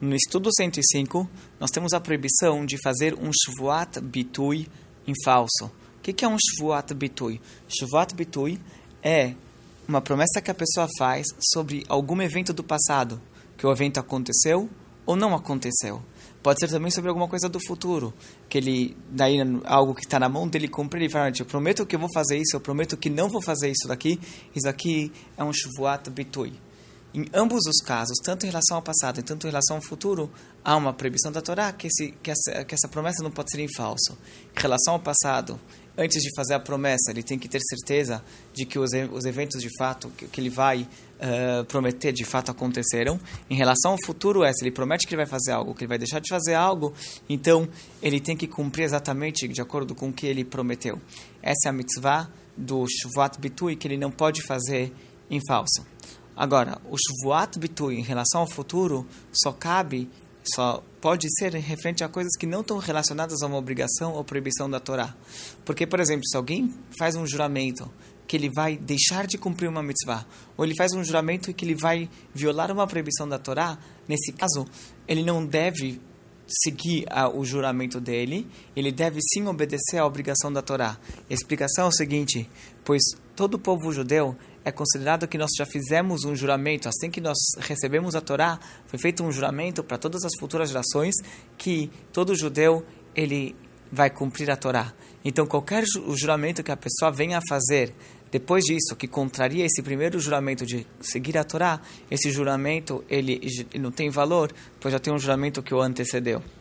No estudo 105, nós temos a proibição de fazer um shvuat bitui em falso. O que é um shvuat bitui? Shvuat bitui é uma promessa que a pessoa faz sobre algum evento do passado, que o evento aconteceu ou não aconteceu. Pode ser também sobre alguma coisa do futuro, que ele, daí algo que está na mão dele cumprir, ele fala, eu prometo que eu vou fazer isso, eu prometo que não vou fazer isso daqui, isso aqui é um shvuat bitui. Em ambos os casos, tanto em relação ao passado e tanto em relação ao futuro, há uma proibição da Torá que, esse, que, essa, que essa promessa não pode ser em falso. Em relação ao passado, antes de fazer a promessa, ele tem que ter certeza de que os, os eventos de fato que, que ele vai uh, prometer de fato aconteceram. Em relação ao futuro, é se ele promete que ele vai fazer algo, que ele vai deixar de fazer algo, então ele tem que cumprir exatamente de acordo com o que ele prometeu. Essa é a mitzvah do Shvat Bitui que ele não pode fazer em falso. Agora, o Shvuat Bitui em relação ao futuro só cabe, só pode ser referente a coisas que não estão relacionadas a uma obrigação ou proibição da Torá. Porque, por exemplo, se alguém faz um juramento que ele vai deixar de cumprir uma mitzvah, ou ele faz um juramento que ele vai violar uma proibição da Torá, nesse caso, ele não deve seguir a, o juramento dele, ele deve sim obedecer à obrigação da Torá. A explicação é o seguinte: pois todo o povo judeu é considerado que nós já fizemos um juramento, assim que nós recebemos a Torá, foi feito um juramento para todas as futuras gerações que todo judeu ele vai cumprir a Torá. Então qualquer juramento que a pessoa venha a fazer depois disso, que contraria esse primeiro juramento de seguir a Torá, esse juramento ele, ele não tem valor, pois já tem um juramento que o antecedeu.